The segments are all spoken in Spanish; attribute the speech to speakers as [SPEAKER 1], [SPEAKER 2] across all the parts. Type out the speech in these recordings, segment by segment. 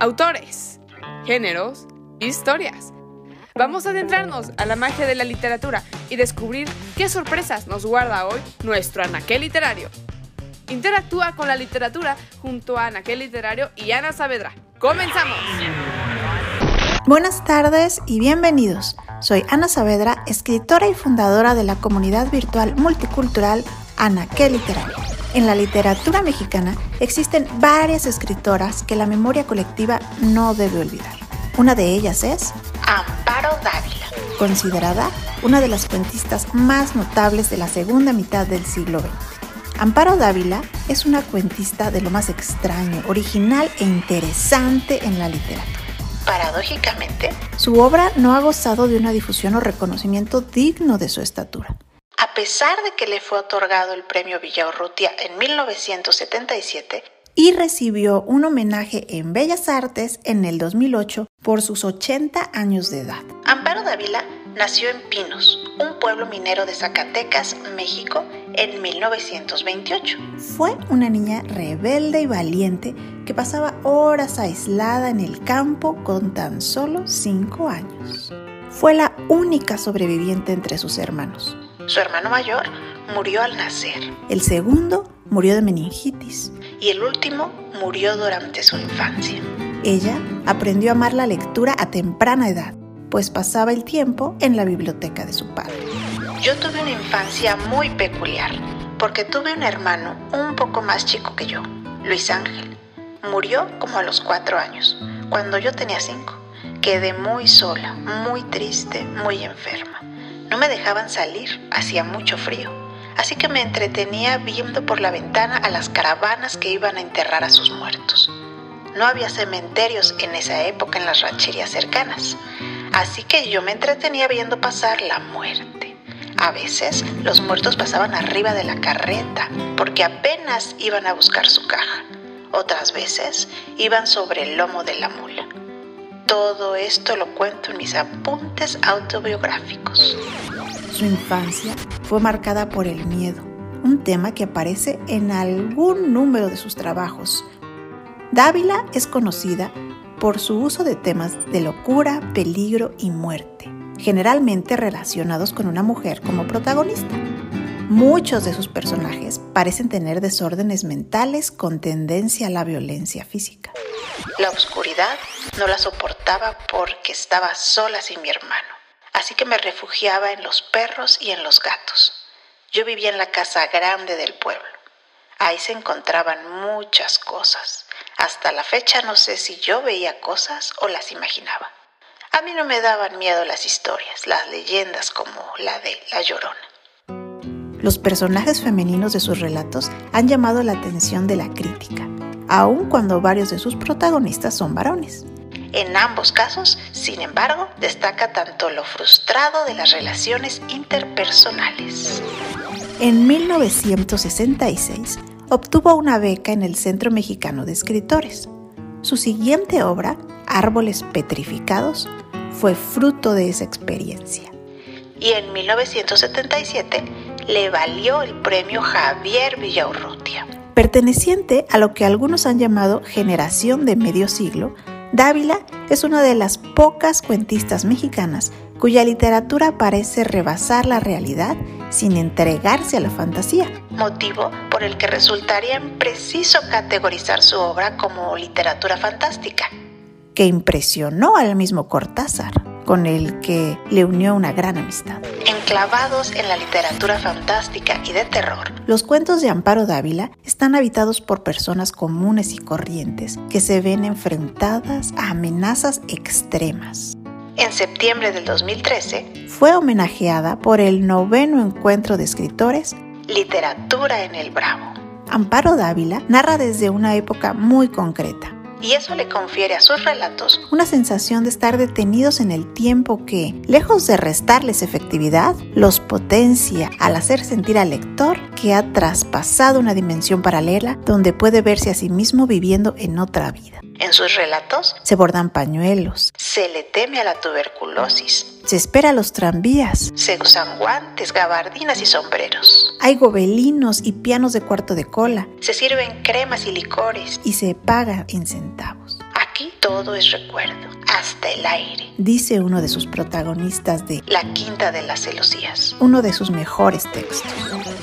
[SPEAKER 1] autores, géneros, historias. Vamos a adentrarnos a la magia de la literatura y descubrir qué sorpresas nos guarda hoy nuestro anaquel literario. Interactúa con la literatura junto a anaquel literario y Ana Saavedra. ¡Comenzamos!
[SPEAKER 2] Buenas tardes y bienvenidos. Soy Ana Saavedra, escritora y fundadora de la comunidad virtual multicultural Anaquel Literario. En la literatura mexicana existen varias escritoras que la memoria colectiva no debe olvidar. Una de ellas es Amparo Dávila, considerada una de las cuentistas más notables de la segunda mitad del siglo XX. Amparo Dávila es una cuentista de lo más extraño, original e interesante en la literatura. Paradójicamente, su obra no ha gozado de una difusión o reconocimiento digno de su estatura. A pesar de que le fue otorgado el premio Villaurrutia en 1977 y recibió un homenaje en Bellas Artes en el 2008 por sus 80 años de edad. Amparo Dávila nació en Pinos, un pueblo minero de Zacatecas, México, en 1928. Fue una niña rebelde y valiente que pasaba horas aislada en el campo con tan solo 5 años. Fue la única sobreviviente entre sus hermanos. Su hermano mayor murió al nacer. El segundo murió de meningitis. Y el último murió durante su infancia. Ella aprendió a amar la lectura a temprana edad, pues pasaba el tiempo en la biblioteca de su padre. Yo tuve una infancia muy peculiar, porque tuve un hermano un poco más chico que yo, Luis Ángel. Murió como a los cuatro años, cuando yo tenía cinco. Quedé muy sola, muy triste, muy enferma. No me dejaban salir, hacía mucho frío, así que me entretenía viendo por la ventana a las caravanas que iban a enterrar a sus muertos. No había cementerios en esa época en las rancherías cercanas, así que yo me entretenía viendo pasar la muerte. A veces los muertos pasaban arriba de la carreta porque apenas iban a buscar su caja. Otras veces iban sobre el lomo de la mula. Todo esto lo cuento en mis apuntes autobiográficos. Su infancia fue marcada por el miedo, un tema que aparece en algún número de sus trabajos. Dávila es conocida por su uso de temas de locura, peligro y muerte, generalmente relacionados con una mujer como protagonista. Muchos de sus personajes parecen tener desórdenes mentales con tendencia a la violencia física. La oscuridad no la soportaba porque estaba sola sin mi hermano, así que me refugiaba en los perros y en los gatos. Yo vivía en la casa grande del pueblo. Ahí se encontraban muchas cosas. Hasta la fecha no sé si yo veía cosas o las imaginaba. A mí no me daban miedo las historias, las leyendas como la de La Llorona. Los personajes femeninos de sus relatos han llamado la atención de la crítica, aun cuando varios de sus protagonistas son varones. En ambos casos, sin embargo, destaca tanto lo frustrado de las relaciones interpersonales. En 1966 obtuvo una beca en el Centro Mexicano de Escritores. Su siguiente obra, Árboles Petrificados, fue fruto de esa experiencia. Y en 1977 le valió el premio Javier Villaurrutia. Perteneciente a lo que algunos han llamado generación de medio siglo, Dávila es una de las pocas cuentistas mexicanas cuya literatura parece rebasar la realidad sin entregarse a la fantasía, motivo por el que resultaría impreciso categorizar su obra como literatura fantástica, que impresionó al mismo Cortázar con el que le unió una gran amistad. Enclavados en la literatura fantástica y de terror, los cuentos de Amparo Dávila están habitados por personas comunes y corrientes que se ven enfrentadas a amenazas extremas. En septiembre del 2013 fue homenajeada por el noveno encuentro de escritores Literatura en el Bravo. Amparo Dávila narra desde una época muy concreta, y eso le confiere a sus relatos una sensación de estar detenidos en el tiempo que, lejos de restarles efectividad, los potencia al hacer sentir al lector que ha traspasado una dimensión paralela donde puede verse a sí mismo viviendo en otra vida. En sus relatos se bordan pañuelos, se le teme a la tuberculosis, se espera a los tranvías, se usan guantes, gabardinas y sombreros. Hay gobelinos y pianos de cuarto de cola, se sirven cremas y licores y se paga en centavos. Aquí todo es recuerdo, hasta el aire, dice uno de sus protagonistas de La Quinta de las Celosías, uno de sus mejores textos.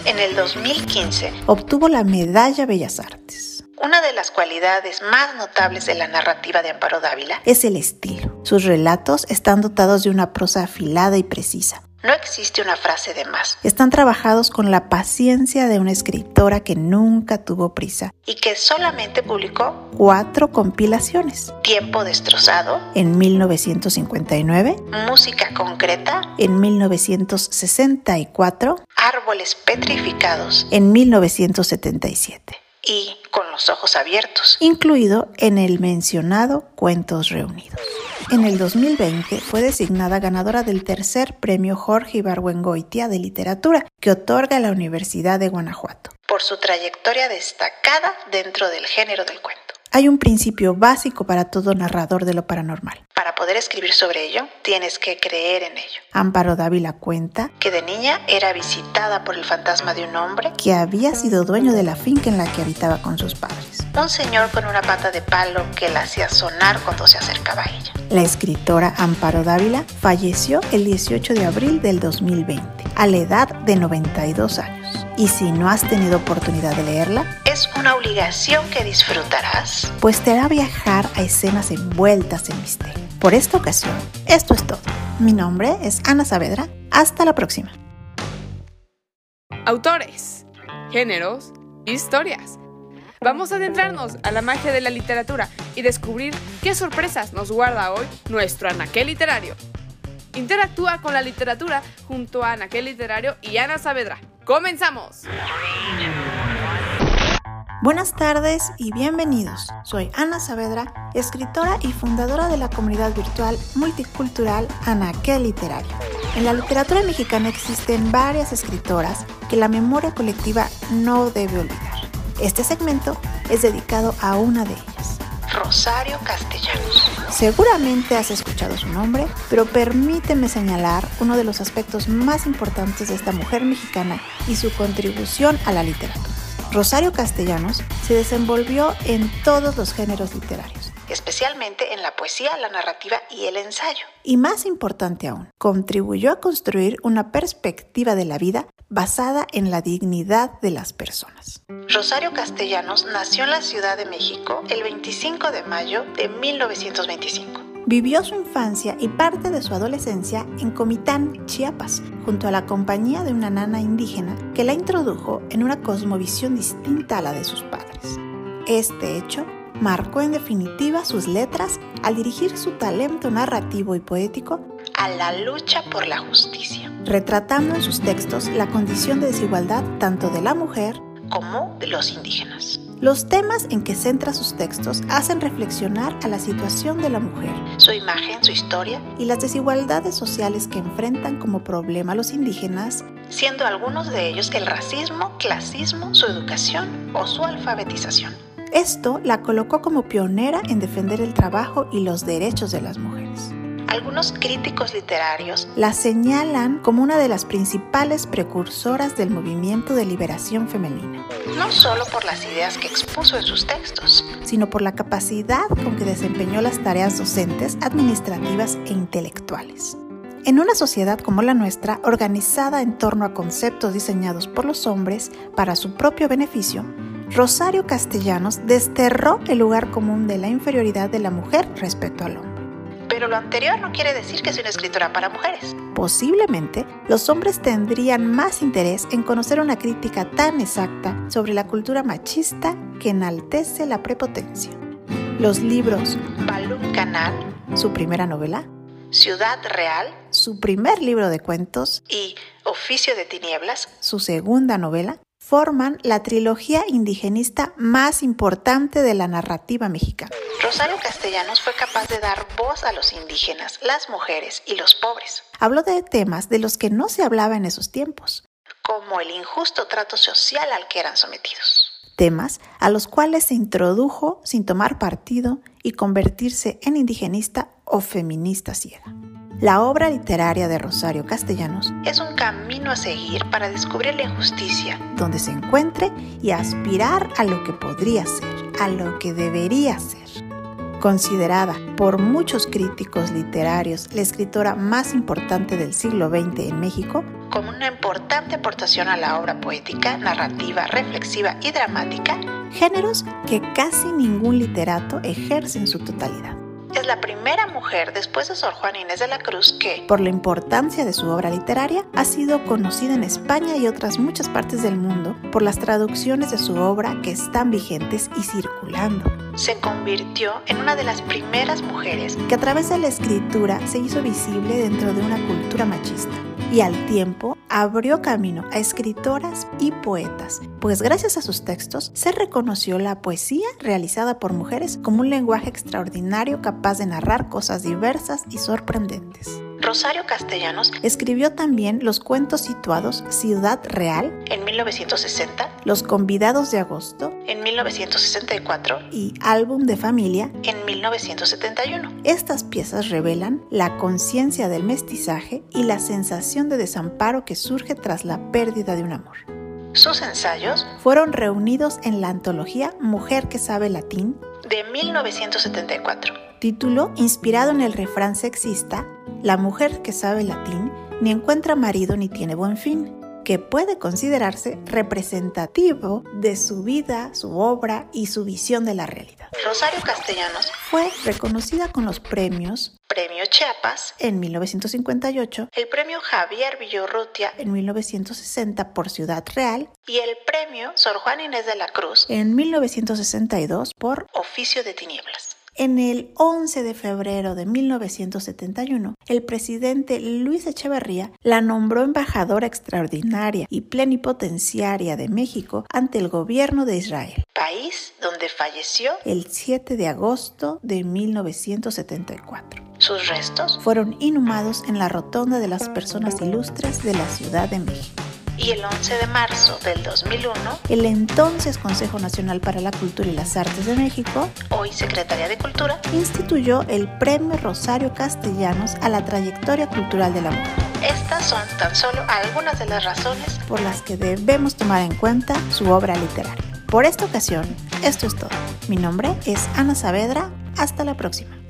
[SPEAKER 2] En el 2015 obtuvo la Medalla Bellas Artes. Una de las cualidades más notables de la narrativa de Amparo Dávila es el estilo. Sus relatos están dotados de una prosa afilada y precisa, no existe una frase de más. Están trabajados con la paciencia de una escritora que nunca tuvo prisa. Y que solamente publicó cuatro compilaciones. Tiempo destrozado. En 1959, Música concreta. En 1964, Árboles petrificados. En 1977 y Con los ojos abiertos, incluido en el mencionado Cuentos Reunidos. En el 2020 fue designada ganadora del tercer premio Jorge Ibargüengoitia de Literatura que otorga la Universidad de Guanajuato, por su trayectoria destacada dentro del género del cuento. Hay un principio básico para todo narrador de lo paranormal. Para poder escribir sobre ello, tienes que creer en ello. Amparo Dávila cuenta que de niña era visitada por el fantasma de un hombre que había sido dueño de la finca en la que habitaba con sus padres. Un señor con una pata de palo que la hacía sonar cuando se acercaba a ella. La escritora Amparo Dávila falleció el 18 de abril del 2020, a la edad de 92 años y si no has tenido oportunidad de leerla, es una obligación que disfrutarás, pues te hará viajar a escenas envueltas en misterio. Por esta ocasión, esto es todo. Mi nombre es Ana Saavedra. Hasta la próxima.
[SPEAKER 1] Autores, géneros, historias. Vamos a adentrarnos a la magia de la literatura y descubrir qué sorpresas nos guarda hoy nuestro anaquel literario. Interactúa con la literatura junto a Anaquel Literario y Ana Saavedra. ¡Comenzamos!
[SPEAKER 2] Buenas tardes y bienvenidos. Soy Ana Saavedra, escritora y fundadora de la comunidad virtual multicultural Anaquel Literario. En la literatura mexicana existen varias escritoras que la memoria colectiva no debe olvidar. Este segmento es dedicado a una de ellas, Rosario Castellanos. Seguramente has escuchado su nombre, pero permíteme señalar uno de los aspectos más importantes de esta mujer mexicana y su contribución a la literatura. Rosario Castellanos se desenvolvió en todos los géneros literarios, especialmente en la poesía, la narrativa y el ensayo. Y más importante aún, contribuyó a construir una perspectiva de la vida basada en la dignidad de las personas. Rosario Castellanos nació en la Ciudad de México el 25 de mayo de 1925. Vivió su infancia y parte de su adolescencia en Comitán, Chiapas, junto a la compañía de una nana indígena que la introdujo en una cosmovisión distinta a la de sus padres. Este hecho marcó en definitiva sus letras al dirigir su talento narrativo y poético a la lucha por la justicia, retratando en sus textos la condición de desigualdad tanto de la mujer como de los indígenas. Los temas en que centra sus textos hacen reflexionar a la situación de la mujer, su imagen, su historia y las desigualdades sociales que enfrentan como problema los indígenas, siendo algunos de ellos el racismo, clasismo, su educación o su alfabetización. Esto la colocó como pionera en defender el trabajo y los derechos de las mujeres. Algunos críticos literarios la señalan como una de las principales precursoras del movimiento de liberación femenina, no solo por las ideas que expuso en sus textos, sino por la capacidad con que desempeñó las tareas docentes, administrativas e intelectuales. En una sociedad como la nuestra, organizada en torno a conceptos diseñados por los hombres para su propio beneficio, Rosario Castellanos desterró el lugar común de la inferioridad de la mujer respecto al hombre. Pero lo anterior no quiere decir que sea una escritora para mujeres. Posiblemente los hombres tendrían más interés en conocer una crítica tan exacta sobre la cultura machista que enaltece la prepotencia. Los libros Balloon Canal, su primera novela, Ciudad Real, su primer libro de cuentos, y Oficio de Tinieblas, su segunda novela, forman la trilogía indigenista más importante de la narrativa mexicana. Rosario Castellanos fue capaz de dar voz a los indígenas, las mujeres y los pobres. Habló de temas de los que no se hablaba en esos tiempos, como el injusto trato social al que eran sometidos. Temas a los cuales se introdujo sin tomar partido y convertirse en indigenista o feminista ciega. La obra literaria de Rosario Castellanos es un camino a seguir para descubrir la injusticia, donde se encuentre y aspirar a lo que podría ser, a lo que debería ser. Considerada por muchos críticos literarios la escritora más importante del siglo XX en México, como una importante aportación a la obra poética, narrativa, reflexiva y dramática, géneros que casi ningún literato ejerce en su totalidad es la primera mujer después de Sor Juana Inés de la Cruz que, por la importancia de su obra literaria, ha sido conocida en España y otras muchas partes del mundo por las traducciones de su obra que están vigentes y circulando. Se convirtió en una de las primeras mujeres que a través de la escritura se hizo visible dentro de una cultura machista y al tiempo abrió camino a escritoras y poetas, pues gracias a sus textos se reconoció la poesía realizada por mujeres como un lenguaje extraordinario capaz de narrar cosas diversas y sorprendentes. Rosario Castellanos. Escribió también los cuentos situados Ciudad Real. En 1960, Los Convidados de Agosto. En 1964 y Álbum de Familia. En 1971. Estas piezas revelan la conciencia del mestizaje y la sensación de desamparo que surge tras la pérdida de un amor. Sus ensayos fueron reunidos en la antología Mujer que sabe latín de 1974, título inspirado en el refrán sexista La mujer que sabe latín ni encuentra marido ni tiene buen fin que puede considerarse representativo de su vida, su obra y su visión de la realidad. Rosario Castellanos fue reconocida con los premios Premio Chiapas en 1958, el Premio Javier Villorrutia en 1960 por Ciudad Real y el Premio Sor Juan Inés de la Cruz en 1962 por Oficio de Tinieblas. En el 11 de febrero de 1971, el presidente Luis Echeverría la nombró embajadora extraordinaria y plenipotenciaria de México ante el gobierno de Israel, país donde falleció el 7 de agosto de 1974. Sus restos fueron inhumados en la Rotonda de las Personas Ilustres de la Ciudad de México y el 11 de marzo del 2001, el entonces Consejo Nacional para la Cultura y las Artes de México, hoy Secretaría de Cultura, instituyó el Premio Rosario Castellanos a la trayectoria cultural de la mujer. Estas son tan solo algunas de las razones por las que debemos tomar en cuenta su obra literaria. Por esta ocasión, esto es todo. Mi nombre es Ana Saavedra. Hasta la próxima.